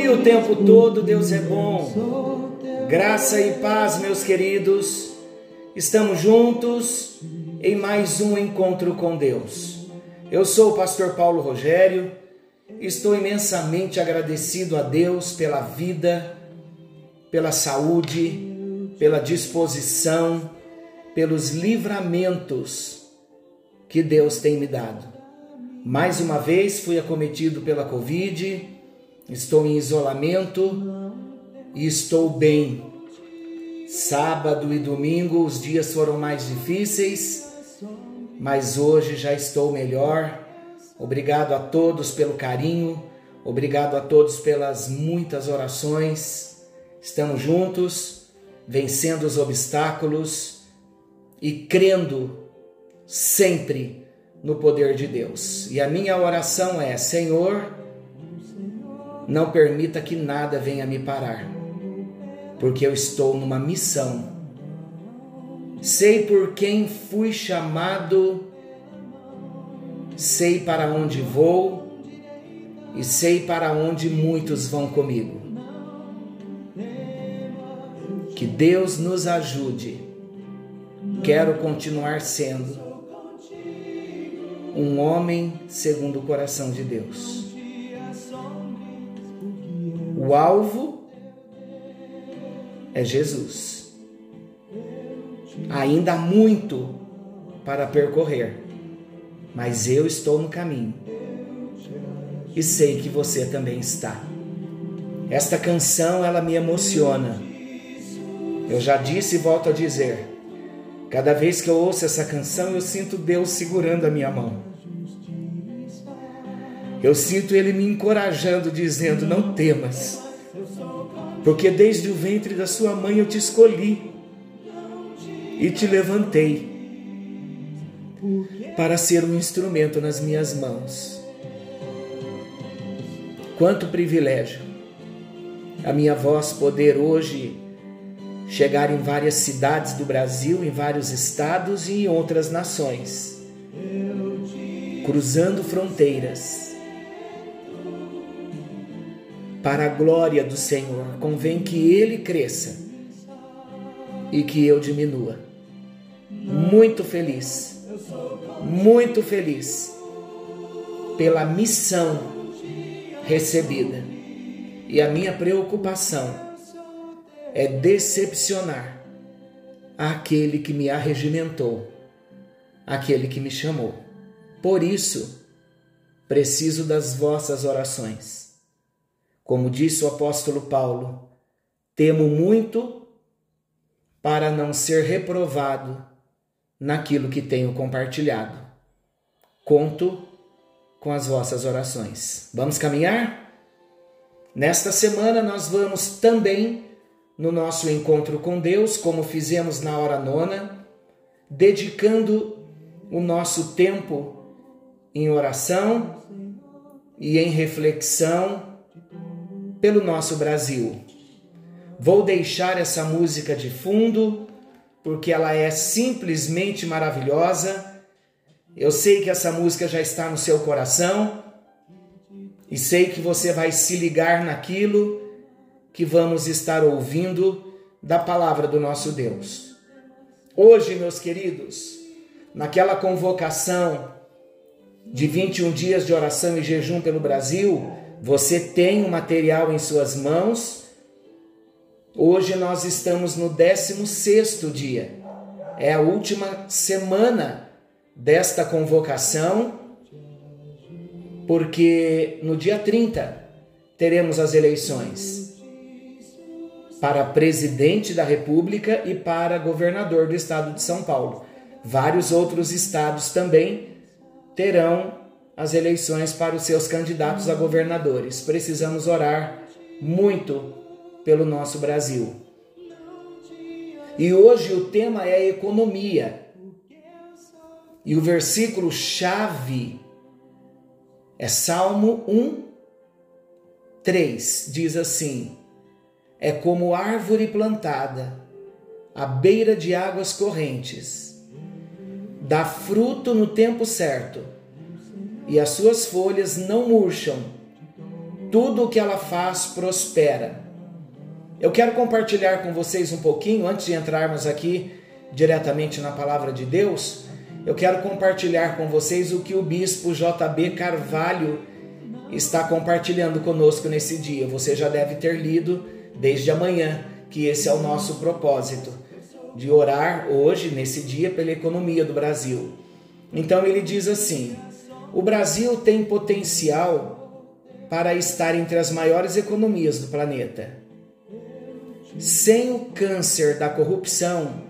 e o tempo todo Deus é bom. Graça e paz, meus queridos. Estamos juntos em mais um encontro com Deus. Eu sou o pastor Paulo Rogério. Estou imensamente agradecido a Deus pela vida, pela saúde, pela disposição, pelos livramentos que Deus tem me dado. Mais uma vez fui acometido pela Covid, estou em isolamento e estou bem. Sábado e domingo os dias foram mais difíceis, mas hoje já estou melhor. Obrigado a todos pelo carinho, obrigado a todos pelas muitas orações. Estamos juntos, vencendo os obstáculos e crendo sempre no poder de Deus. E a minha oração é: Senhor, não permita que nada venha me parar, porque eu estou numa missão. Sei por quem fui chamado, sei para onde vou e sei para onde muitos vão comigo. Que Deus nos ajude. Quero continuar sendo um homem segundo o coração de Deus. O alvo é Jesus. Ainda há muito para percorrer, mas eu estou no caminho e sei que você também está. Esta canção ela me emociona. Eu já disse e volto a dizer: Cada vez que eu ouço essa canção, eu sinto Deus segurando a minha mão. Eu sinto Ele me encorajando, dizendo: Não temas, porque desde o ventre da sua mãe eu te escolhi e te levantei para ser um instrumento nas minhas mãos. Quanto privilégio a minha voz poder hoje chegar em várias cidades do Brasil, em vários estados e em outras nações, cruzando fronteiras. Para a glória do Senhor, convém que Ele cresça e que eu diminua. Muito feliz, muito feliz pela missão recebida. E a minha preocupação é decepcionar aquele que me arregimentou, aquele que me chamou. Por isso, preciso das vossas orações. Como disse o apóstolo Paulo, temo muito para não ser reprovado naquilo que tenho compartilhado. Conto com as vossas orações. Vamos caminhar? Nesta semana nós vamos também no nosso encontro com Deus, como fizemos na hora nona, dedicando o nosso tempo em oração e em reflexão pelo nosso Brasil. Vou deixar essa música de fundo porque ela é simplesmente maravilhosa. Eu sei que essa música já está no seu coração e sei que você vai se ligar naquilo que vamos estar ouvindo da palavra do nosso Deus. Hoje, meus queridos, naquela convocação de 21 dias de oração e jejum pelo Brasil, você tem o material em suas mãos. Hoje nós estamos no 16 dia. É a última semana desta convocação, porque no dia 30 teremos as eleições para presidente da República e para governador do estado de São Paulo. Vários outros estados também terão as eleições para os seus candidatos a governadores. Precisamos orar muito pelo nosso Brasil. E hoje o tema é economia. E o versículo chave é Salmo 1, 3. Diz assim: É como árvore plantada à beira de águas correntes, dá fruto no tempo certo, e as suas folhas não murcham. Tudo o que ela faz prospera. Eu quero compartilhar com vocês um pouquinho, antes de entrarmos aqui diretamente na palavra de Deus, eu quero compartilhar com vocês o que o bispo JB Carvalho está compartilhando conosco nesse dia. Você já deve ter lido desde amanhã que esse é o nosso propósito de orar hoje, nesse dia, pela economia do Brasil. Então ele diz assim: o Brasil tem potencial para estar entre as maiores economias do planeta. Sem o câncer da corrupção,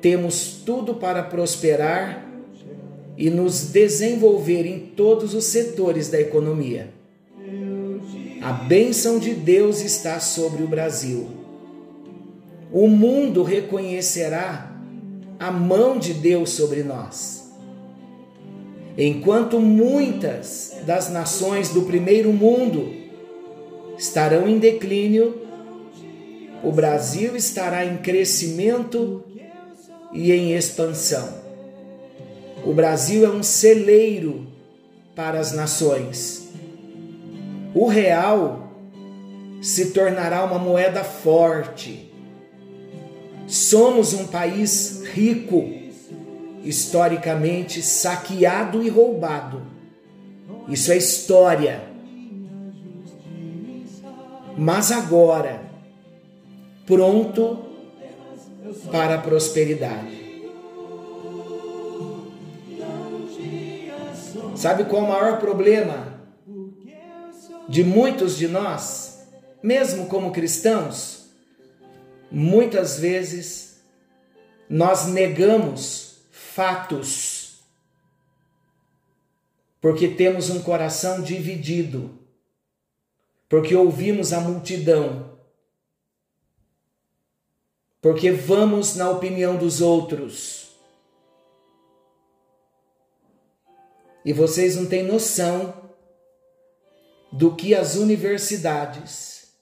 temos tudo para prosperar e nos desenvolver em todos os setores da economia. A bênção de Deus está sobre o Brasil. O mundo reconhecerá a mão de Deus sobre nós. Enquanto muitas das nações do primeiro mundo estarão em declínio, o Brasil estará em crescimento e em expansão. O Brasil é um celeiro para as nações. O real se tornará uma moeda forte. Somos um país rico, historicamente saqueado e roubado. Isso é história. Mas agora, pronto para a prosperidade. Sabe qual é o maior problema de muitos de nós, mesmo como cristãos? Muitas vezes nós negamos fatos porque temos um coração dividido, porque ouvimos a multidão porque vamos na opinião dos outros. E vocês não têm noção do que as universidades,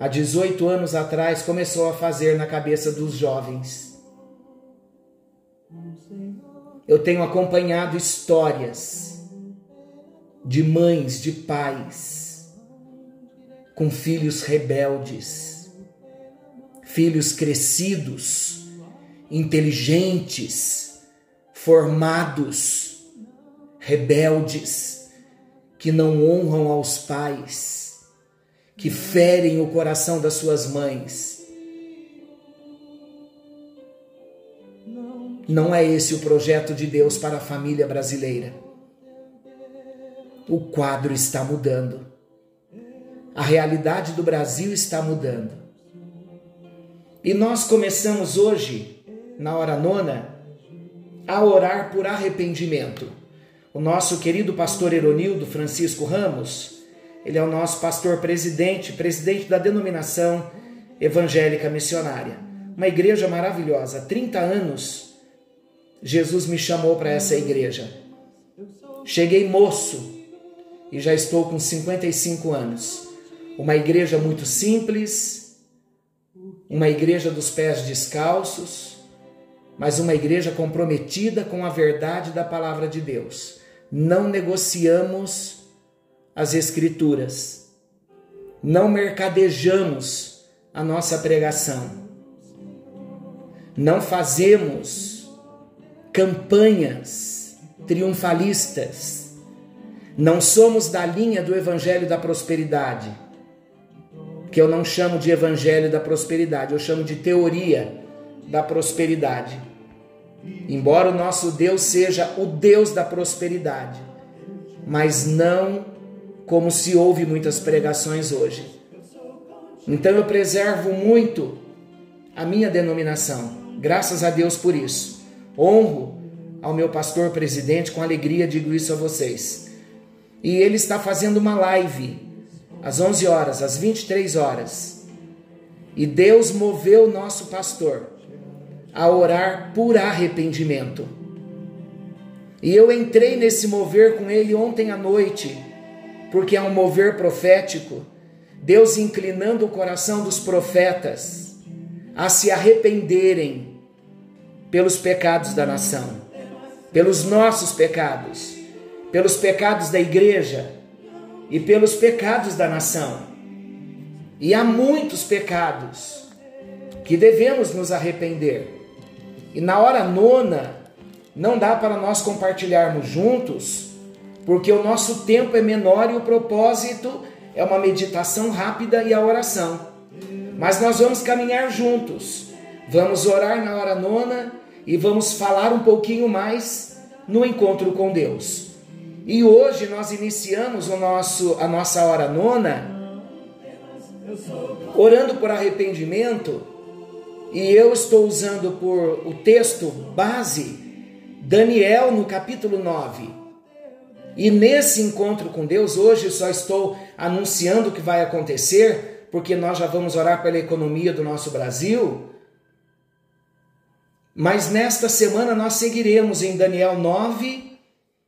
há 18 anos atrás, começou a fazer na cabeça dos jovens. Eu tenho acompanhado histórias de mães, de pais, com filhos rebeldes filhos crescidos, inteligentes, formados, rebeldes, que não honram aos pais, que ferem o coração das suas mães. Não é esse o projeto de Deus para a família brasileira. O quadro está mudando. A realidade do Brasil está mudando. E nós começamos hoje, na hora nona, a orar por arrependimento. O nosso querido pastor Eronildo Francisco Ramos, ele é o nosso pastor presidente, presidente da denominação evangélica missionária. Uma igreja maravilhosa. Há 30 anos, Jesus me chamou para essa igreja. Cheguei moço e já estou com 55 anos. Uma igreja muito simples, uma igreja dos pés descalços, mas uma igreja comprometida com a verdade da palavra de Deus. Não negociamos as Escrituras, não mercadejamos a nossa pregação, não fazemos campanhas triunfalistas, não somos da linha do Evangelho da Prosperidade que eu não chamo de evangelho da prosperidade, eu chamo de teoria da prosperidade. Embora o nosso Deus seja o Deus da prosperidade, mas não como se ouve muitas pregações hoje. Então eu preservo muito a minha denominação, graças a Deus por isso. Honro ao meu pastor presidente, com alegria digo isso a vocês. E ele está fazendo uma live às 11 horas, às 23 horas. E Deus moveu nosso pastor a orar por arrependimento. E eu entrei nesse mover com ele ontem à noite, porque é um mover profético. Deus inclinando o coração dos profetas a se arrependerem pelos pecados da nação, pelos nossos pecados, pelos pecados da igreja e pelos pecados da nação. E há muitos pecados que devemos nos arrepender. E na hora nona, não dá para nós compartilharmos juntos, porque o nosso tempo é menor e o propósito é uma meditação rápida e a oração. Mas nós vamos caminhar juntos, vamos orar na hora nona e vamos falar um pouquinho mais no encontro com Deus. E hoje nós iniciamos o nosso, a nossa hora nona orando por arrependimento, e eu estou usando por o texto base Daniel no capítulo 9. E nesse encontro com Deus, hoje só estou anunciando o que vai acontecer, porque nós já vamos orar pela economia do nosso Brasil. Mas nesta semana nós seguiremos em Daniel 9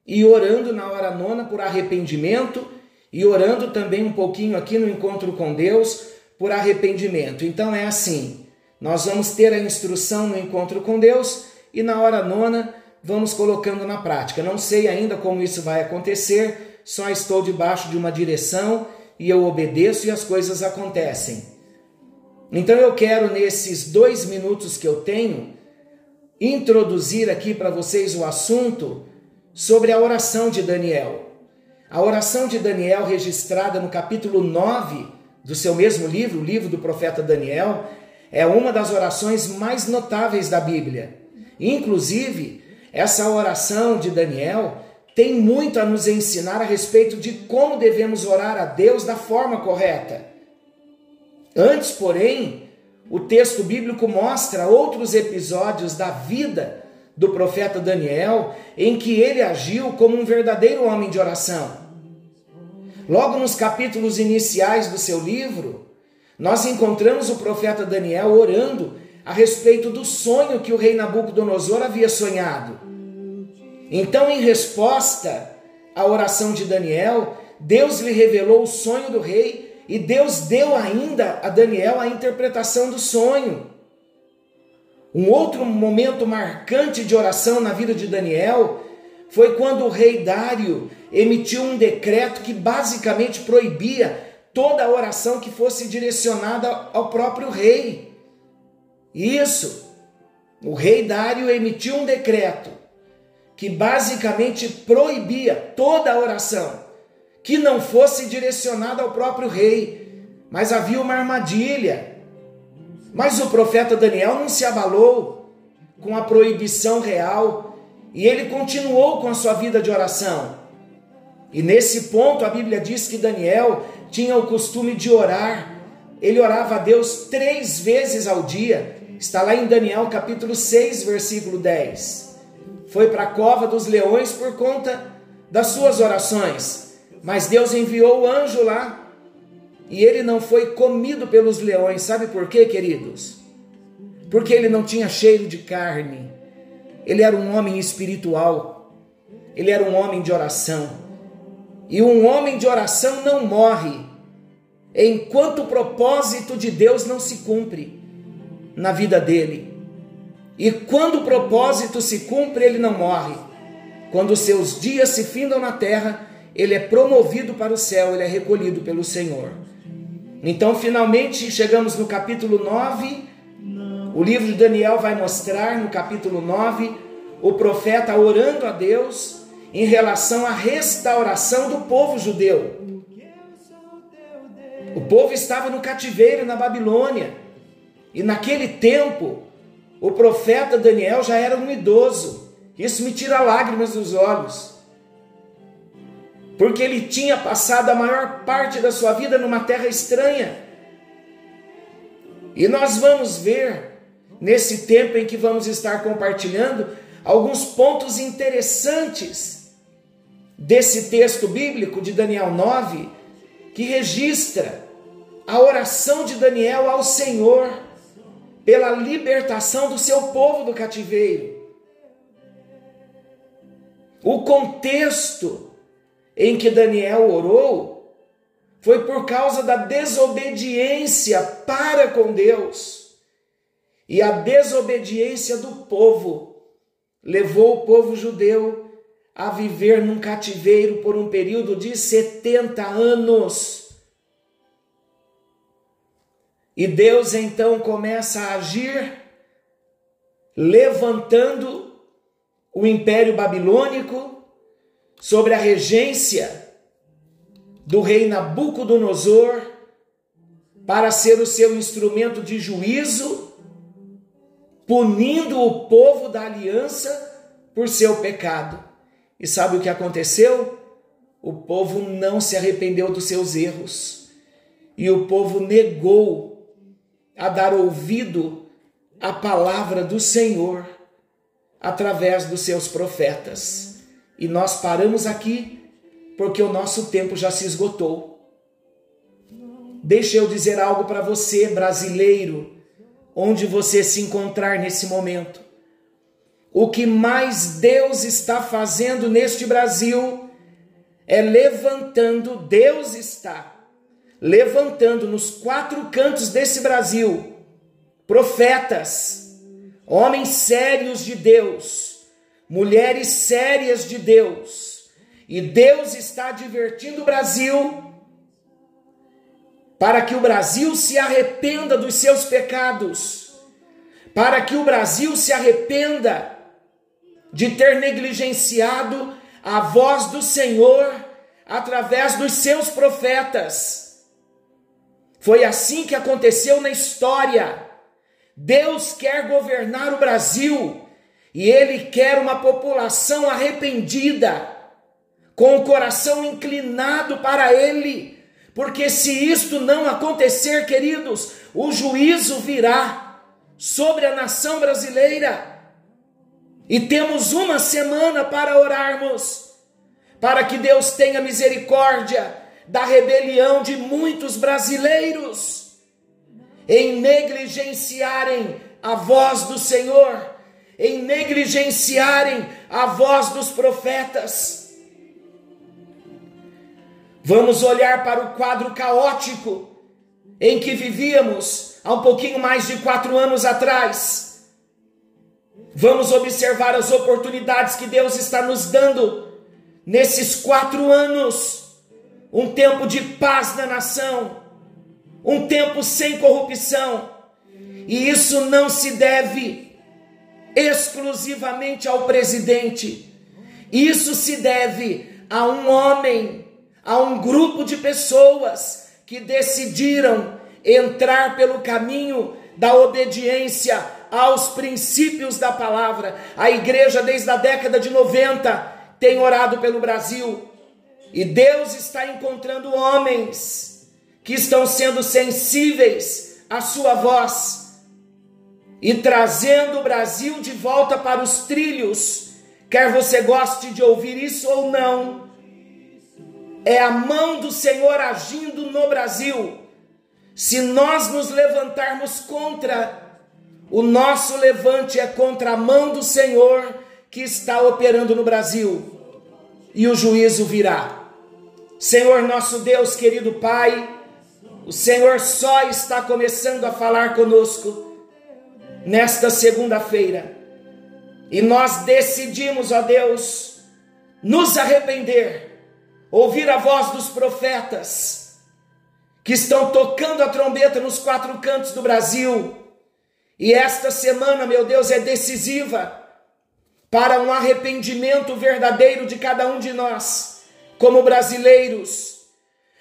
e orando na hora nona por arrependimento e orando também um pouquinho aqui no encontro com Deus por arrependimento. Então é assim: nós vamos ter a instrução no encontro com Deus e na hora nona vamos colocando na prática. Não sei ainda como isso vai acontecer, só estou debaixo de uma direção e eu obedeço e as coisas acontecem. Então eu quero, nesses dois minutos que eu tenho, introduzir aqui para vocês o assunto sobre a oração de Daniel. A oração de Daniel, registrada no capítulo 9 do seu mesmo livro, o livro do profeta Daniel, é uma das orações mais notáveis da Bíblia. Inclusive, essa oração de Daniel tem muito a nos ensinar a respeito de como devemos orar a Deus da forma correta. Antes, porém, o texto bíblico mostra outros episódios da vida do profeta Daniel em que ele agiu como um verdadeiro homem de oração. Logo nos capítulos iniciais do seu livro, nós encontramos o profeta Daniel orando a respeito do sonho que o rei Nabucodonosor havia sonhado. Então, em resposta à oração de Daniel, Deus lhe revelou o sonho do rei e Deus deu ainda a Daniel a interpretação do sonho. Um outro momento marcante de oração na vida de Daniel foi quando o rei Dário emitiu um decreto que basicamente proibia toda oração que fosse direcionada ao próprio rei. Isso. O rei Dário emitiu um decreto que basicamente proibia toda oração que não fosse direcionada ao próprio rei, mas havia uma armadilha. Mas o profeta Daniel não se abalou com a proibição real e ele continuou com a sua vida de oração. E nesse ponto a Bíblia diz que Daniel tinha o costume de orar. Ele orava a Deus três vezes ao dia Está lá em Daniel capítulo 6, versículo 10. Foi para a cova dos leões por conta das suas orações, mas Deus enviou o anjo lá e ele não foi comido pelos leões. Sabe por quê, queridos? Porque ele não tinha cheiro de carne. Ele era um homem espiritual. Ele era um homem de oração. E um homem de oração não morre enquanto o propósito de Deus não se cumpre na vida dele. E quando o propósito se cumpre, ele não morre. Quando seus dias se findam na terra, ele é promovido para o céu, ele é recolhido pelo Senhor. Então, finalmente, chegamos no capítulo 9. O livro de Daniel vai mostrar, no capítulo 9, o profeta orando a Deus em relação à restauração do povo judeu. O povo estava no cativeiro na Babilônia. E naquele tempo, o profeta Daniel já era um idoso. Isso me tira lágrimas dos olhos. Porque ele tinha passado a maior parte da sua vida numa terra estranha. E nós vamos ver, nesse tempo em que vamos estar compartilhando, alguns pontos interessantes desse texto bíblico de Daniel 9 que registra a oração de Daniel ao Senhor pela libertação do seu povo do cativeiro. O contexto em que Daniel orou foi por causa da desobediência para com Deus. E a desobediência do povo levou o povo judeu a viver num cativeiro por um período de 70 anos. E Deus então começa a agir, levantando o império babilônico sobre a regência do rei Nabucodonosor para ser o seu instrumento de juízo, punindo o povo da aliança por seu pecado. E sabe o que aconteceu? O povo não se arrependeu dos seus erros. E o povo negou a dar ouvido à palavra do Senhor através dos seus profetas. E nós paramos aqui porque o nosso tempo já se esgotou. Deixa eu dizer algo para você, brasileiro, onde você se encontrar nesse momento. O que mais Deus está fazendo neste Brasil é levantando, Deus está levantando nos quatro cantos desse Brasil profetas, homens sérios de Deus, mulheres sérias de Deus. E Deus está divertindo o Brasil para que o Brasil se arrependa dos seus pecados, para que o Brasil se arrependa de ter negligenciado a voz do Senhor através dos seus profetas. Foi assim que aconteceu na história. Deus quer governar o Brasil e Ele quer uma população arrependida, com o coração inclinado para Ele, porque se isto não acontecer, queridos, o juízo virá sobre a nação brasileira. E temos uma semana para orarmos, para que Deus tenha misericórdia da rebelião de muitos brasileiros em negligenciarem a voz do Senhor, em negligenciarem a voz dos profetas. Vamos olhar para o quadro caótico em que vivíamos há um pouquinho mais de quatro anos atrás Vamos observar as oportunidades que Deus está nos dando nesses quatro anos. Um tempo de paz na nação, um tempo sem corrupção. E isso não se deve exclusivamente ao presidente, isso se deve a um homem, a um grupo de pessoas que decidiram entrar pelo caminho da obediência aos princípios da palavra. A igreja, desde a década de 90, tem orado pelo Brasil. E Deus está encontrando homens que estão sendo sensíveis à sua voz e trazendo o Brasil de volta para os trilhos. Quer você goste de ouvir isso ou não, é a mão do Senhor agindo no Brasil. Se nós nos levantarmos contra o nosso levante é contra a mão do Senhor que está operando no Brasil, e o juízo virá. Senhor nosso Deus, querido Pai, o Senhor só está começando a falar conosco nesta segunda-feira. E nós decidimos, ó Deus, nos arrepender, ouvir a voz dos profetas que estão tocando a trombeta nos quatro cantos do Brasil e esta semana, meu Deus, é decisiva para um arrependimento verdadeiro de cada um de nós, como brasileiros.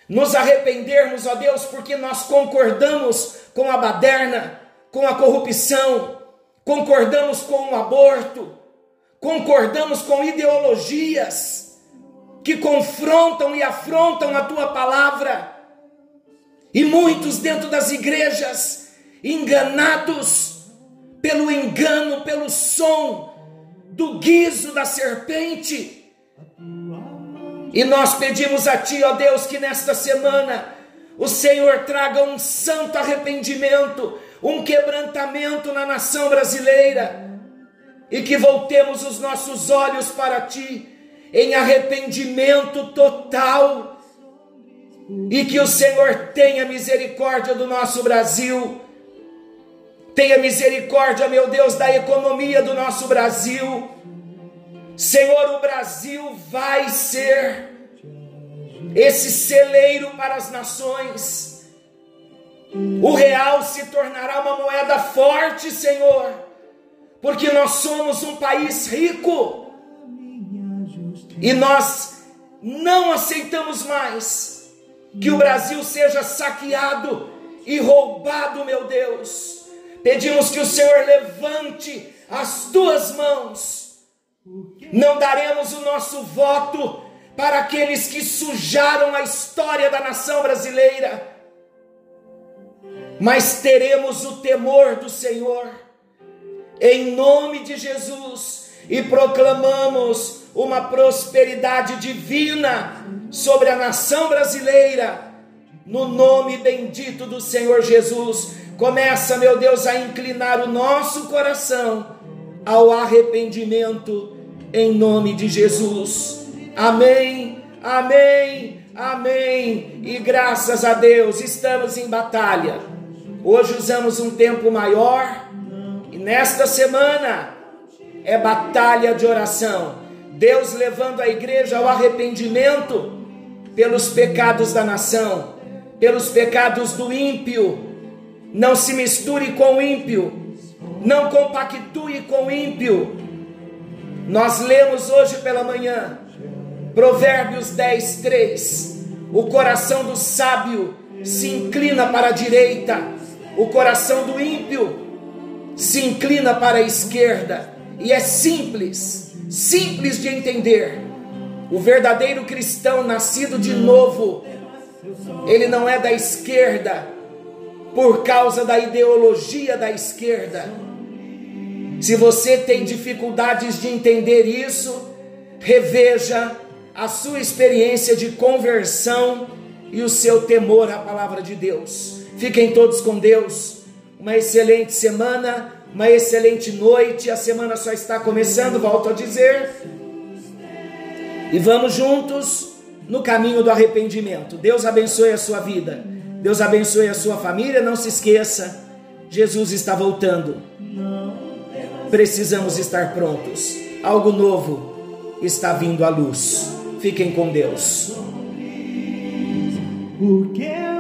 Nos arrependermos, ó Deus, porque nós concordamos com a baderna, com a corrupção, concordamos com o aborto, concordamos com ideologias que confrontam e afrontam a tua palavra. E muitos dentro das igrejas enganados pelo engano, pelo som do guiso da serpente, E nós pedimos a Ti, ó Deus, que nesta semana o Senhor traga um santo arrependimento, um quebrantamento na nação brasileira e que voltemos os nossos olhos para Ti em arrependimento total e que o Senhor tenha misericórdia do nosso Brasil. Tenha misericórdia, meu Deus, da economia do nosso Brasil. Senhor, o Brasil vai ser esse celeiro para as nações. O real se tornará uma moeda forte, Senhor, porque nós somos um país rico e nós não aceitamos mais que o Brasil seja saqueado e roubado, meu Deus. Pedimos que o Senhor levante as tuas mãos. Não daremos o nosso voto para aqueles que sujaram a história da nação brasileira, mas teremos o temor do Senhor, em nome de Jesus, e proclamamos uma prosperidade divina sobre a nação brasileira, no nome bendito do Senhor Jesus. Começa, meu Deus, a inclinar o nosso coração ao arrependimento, em nome de Jesus. Amém, amém, amém. E graças a Deus estamos em batalha. Hoje usamos um tempo maior e nesta semana é batalha de oração. Deus levando a igreja ao arrependimento pelos pecados da nação, pelos pecados do ímpio. Não se misture com o ímpio, não compactue com o ímpio. Nós lemos hoje pela manhã Provérbios 10, 3. O coração do sábio se inclina para a direita, o coração do ímpio se inclina para a esquerda. E é simples, simples de entender. O verdadeiro cristão nascido de novo, ele não é da esquerda por causa da ideologia da esquerda. Se você tem dificuldades de entender isso, reveja a sua experiência de conversão e o seu temor à palavra de Deus. Fiquem todos com Deus. Uma excelente semana, uma excelente noite. A semana só está começando, volto a dizer. E vamos juntos no caminho do arrependimento. Deus abençoe a sua vida. Deus abençoe a sua família. Não se esqueça, Jesus está voltando. Precisamos estar prontos. Algo novo está vindo à luz. Fiquem com Deus. Porque